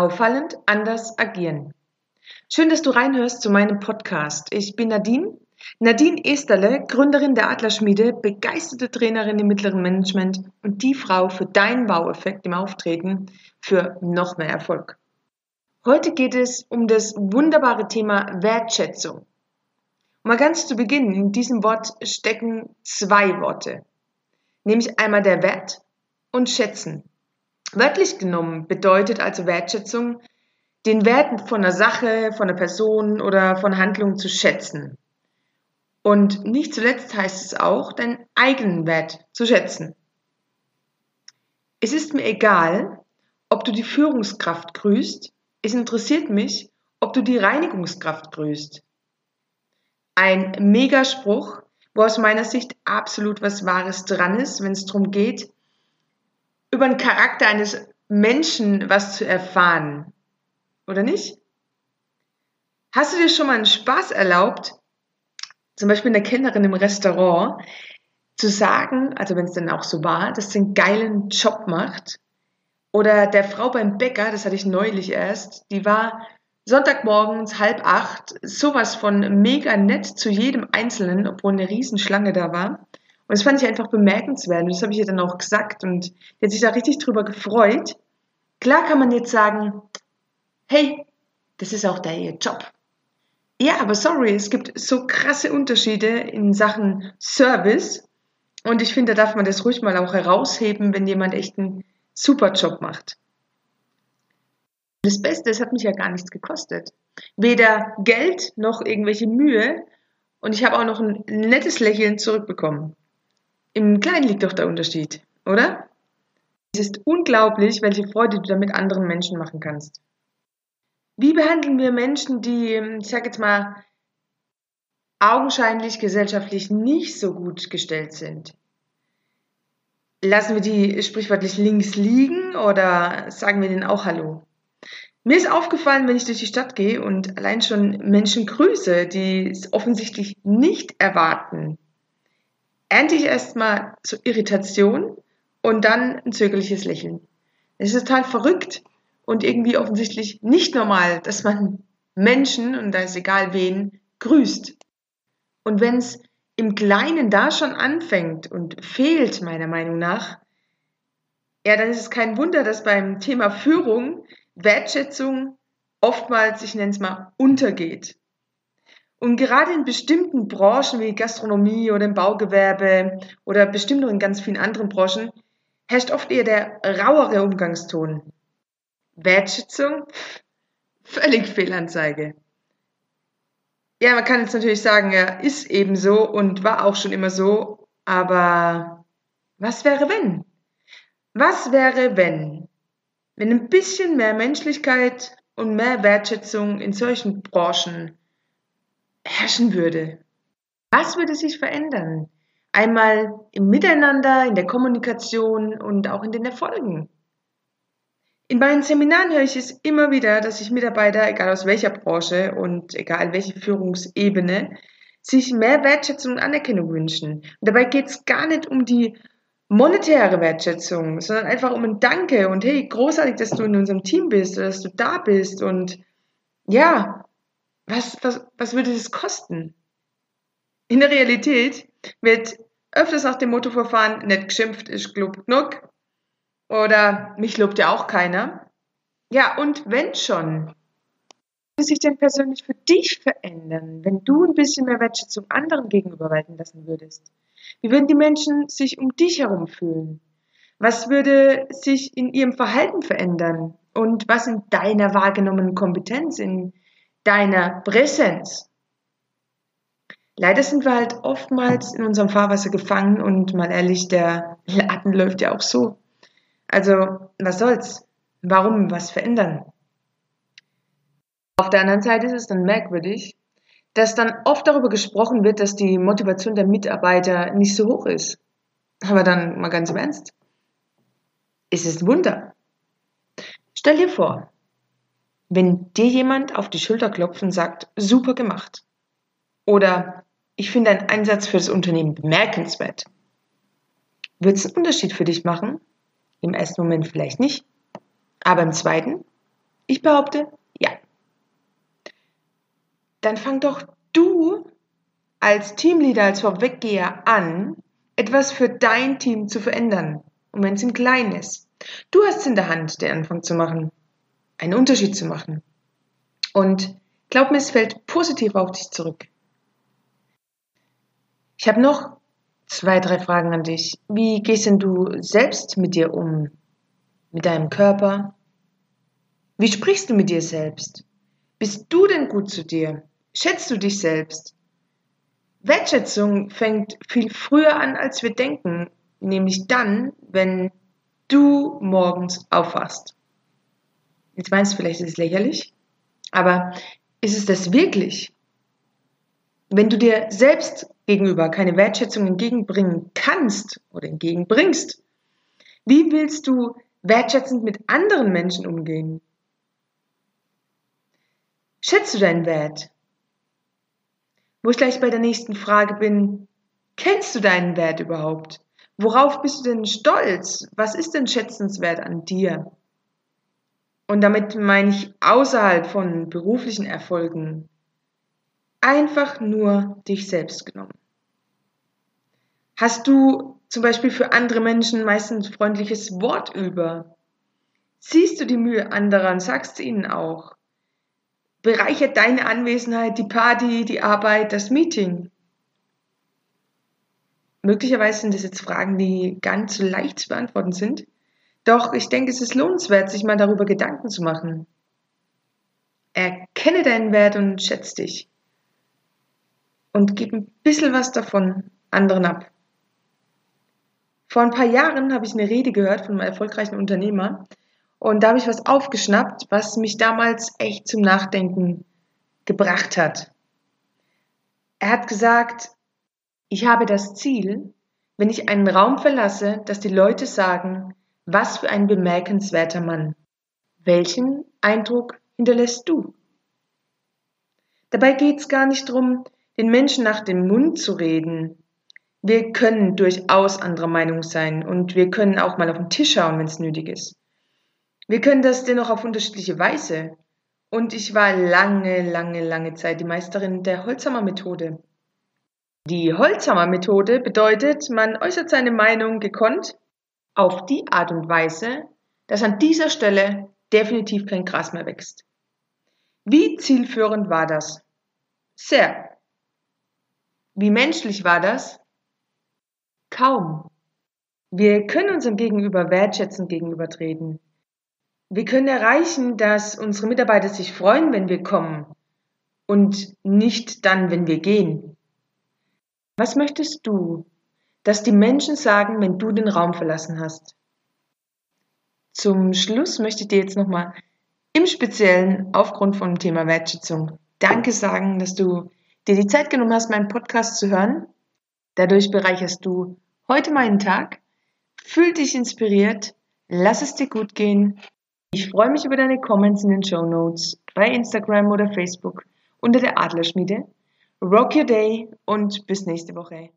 Auffallend anders agieren. Schön, dass du reinhörst zu meinem Podcast. Ich bin Nadine, Nadine Esterle, Gründerin der Adlerschmiede, begeisterte Trainerin im mittleren Management und die Frau für deinen Baueffekt im Auftreten für noch mehr Erfolg. Heute geht es um das wunderbare Thema Wertschätzung. Mal ganz zu Beginn, in diesem Wort stecken zwei Worte, nämlich einmal der Wert und Schätzen. Wörtlich genommen bedeutet also Wertschätzung, den Wert von einer Sache, von einer Person oder von Handlungen zu schätzen. Und nicht zuletzt heißt es auch, deinen eigenen Wert zu schätzen. Es ist mir egal, ob du die Führungskraft grüßt, es interessiert mich, ob du die Reinigungskraft grüßt. Ein Megaspruch, wo aus meiner Sicht absolut was Wahres dran ist, wenn es darum geht, über den Charakter eines Menschen was zu erfahren. Oder nicht? Hast du dir schon mal einen Spaß erlaubt, zum Beispiel einer Kellnerin im Restaurant, zu sagen, also wenn es dann auch so war, dass sie einen geilen Job macht? Oder der Frau beim Bäcker, das hatte ich neulich erst, die war Sonntagmorgens halb acht, sowas von mega nett zu jedem Einzelnen, obwohl eine Riesenschlange da war. Und das fand ich einfach bemerkenswert. Und das habe ich ihr dann auch gesagt. Und die hat sich da richtig drüber gefreut. Klar kann man jetzt sagen, hey, das ist auch der ihr Job. Ja, aber sorry, es gibt so krasse Unterschiede in Sachen Service. Und ich finde, da darf man das ruhig mal auch herausheben, wenn jemand echt einen super Job macht. Das Beste, es hat mich ja gar nichts gekostet. Weder Geld noch irgendwelche Mühe. Und ich habe auch noch ein nettes Lächeln zurückbekommen. Im Kleinen liegt doch der Unterschied, oder? Es ist unglaublich, welche Freude du damit anderen Menschen machen kannst. Wie behandeln wir Menschen, die, ich sag jetzt mal, augenscheinlich gesellschaftlich nicht so gut gestellt sind? Lassen wir die sprichwörtlich links liegen oder sagen wir denen auch Hallo? Mir ist aufgefallen, wenn ich durch die Stadt gehe und allein schon Menschen grüße, die es offensichtlich nicht erwarten, ernte ich erstmal so Irritation und dann ein zögerliches Lächeln. Es ist total verrückt und irgendwie offensichtlich nicht normal, dass man Menschen, und da ist egal wen, grüßt. Und wenn es im Kleinen da schon anfängt und fehlt, meiner Meinung nach, ja, dann ist es kein Wunder, dass beim Thema Führung Wertschätzung oftmals, ich nenne es mal, untergeht. Und gerade in bestimmten Branchen wie Gastronomie oder im Baugewerbe oder bestimmt noch in ganz vielen anderen Branchen herrscht oft eher der rauere Umgangston. Wertschätzung? Völlig Fehlanzeige. Ja, man kann jetzt natürlich sagen, ja, ist eben so und war auch schon immer so, aber was wäre wenn? Was wäre wenn? Wenn ein bisschen mehr Menschlichkeit und mehr Wertschätzung in solchen Branchen herrschen würde. Was würde sich verändern? Einmal im Miteinander, in der Kommunikation und auch in den Erfolgen. In meinen Seminaren höre ich es immer wieder, dass sich Mitarbeiter, egal aus welcher Branche und egal welche Führungsebene, sich mehr Wertschätzung und Anerkennung wünschen. Und dabei geht es gar nicht um die monetäre Wertschätzung, sondern einfach um ein Danke und hey, großartig, dass du in unserem Team bist oder dass du da bist und ja, was, was, was würde das kosten? In der Realität wird öfters nach dem Motto verfahren, nicht geschimpft ist gelobt genug. Oder mich lobt ja auch keiner. Ja, und wenn schon, würde sich denn persönlich für dich verändern, wenn du ein bisschen mehr Wertschätzung anderen gegenüber walten lassen würdest? Wie würden die Menschen sich um dich herum fühlen? Was würde sich in ihrem Verhalten verändern? Und was in deiner wahrgenommenen Kompetenz, in deiner Präsenz. Leider sind wir halt oftmals in unserem Fahrwasser gefangen und mal ehrlich, der Laden läuft ja auch so. Also, was soll's? Warum was verändern? Auf der anderen Seite ist es dann merkwürdig, dass dann oft darüber gesprochen wird, dass die Motivation der Mitarbeiter nicht so hoch ist. Aber dann mal ganz im Ernst. Es ist ein Wunder. Stell dir vor, wenn dir jemand auf die Schulter klopft und sagt, super gemacht. Oder ich finde deinen Einsatz für das Unternehmen bemerkenswert. Wird es einen Unterschied für dich machen? Im ersten Moment vielleicht nicht. Aber im zweiten? Ich behaupte, ja. Dann fang doch du als Teamleader, als Vorweggeher an, etwas für dein Team zu verändern. Und wenn es im Kleinen ist. Du hast es in der Hand, den Anfang zu machen, einen Unterschied zu machen. Und glaub mir, es fällt positiv auf dich zurück. Ich habe noch zwei, drei Fragen an dich. Wie gehst denn du selbst mit dir um? Mit deinem Körper? Wie sprichst du mit dir selbst? Bist du denn gut zu dir? Schätzt du dich selbst? Wertschätzung fängt viel früher an, als wir denken, nämlich dann, wenn du morgens aufwachst. Jetzt meinst du vielleicht, ist es lächerlich, aber ist es das wirklich? Wenn du dir selbst gegenüber keine Wertschätzung entgegenbringen kannst oder entgegenbringst, wie willst du wertschätzend mit anderen Menschen umgehen? Schätzt du deinen Wert? Wo ich gleich bei der nächsten Frage bin, kennst du deinen Wert überhaupt? Worauf bist du denn stolz? Was ist denn schätzenswert an dir? Und damit meine ich außerhalb von beruflichen Erfolgen einfach nur dich selbst genommen. Hast du zum Beispiel für andere Menschen meistens freundliches Wort über? Siehst du die Mühe anderer und sagst ihnen auch? bereichert deine Anwesenheit die Party, die Arbeit, das Meeting? Möglicherweise sind das jetzt Fragen, die ganz leicht zu beantworten sind. Doch ich denke, es ist lohnenswert, sich mal darüber Gedanken zu machen. Erkenne deinen Wert und schätze dich. Und gib ein bisschen was davon anderen ab. Vor ein paar Jahren habe ich eine Rede gehört von einem erfolgreichen Unternehmer, und da habe ich was aufgeschnappt, was mich damals echt zum Nachdenken gebracht hat. Er hat gesagt, ich habe das Ziel, wenn ich einen Raum verlasse, dass die Leute sagen, was für ein bemerkenswerter Mann. Welchen Eindruck hinterlässt du? Dabei geht es gar nicht darum, den Menschen nach dem Mund zu reden. Wir können durchaus anderer Meinung sein und wir können auch mal auf den Tisch schauen, wenn es nötig ist. Wir können das dennoch auf unterschiedliche Weise. Und ich war lange, lange, lange Zeit die Meisterin der Holzhammer-Methode. Die Holzhammer-Methode bedeutet, man äußert seine Meinung gekonnt auf die Art und Weise, dass an dieser Stelle definitiv kein Gras mehr wächst. Wie zielführend war das? Sehr. Wie menschlich war das? Kaum. Wir können unserem Gegenüber wertschätzend gegenübertreten. Wir können erreichen, dass unsere Mitarbeiter sich freuen, wenn wir kommen und nicht dann, wenn wir gehen. Was möchtest du, dass die Menschen sagen, wenn du den Raum verlassen hast? Zum Schluss möchte ich dir jetzt nochmal im Speziellen aufgrund vom Thema Wertschätzung Danke sagen, dass du dir die Zeit genommen hast, meinen Podcast zu hören. Dadurch bereicherst du heute meinen Tag. Fühl dich inspiriert, lass es dir gut gehen ich freue mich über deine Comments in den Show Notes bei Instagram oder Facebook unter der Adlerschmiede. Rock your day und bis nächste Woche.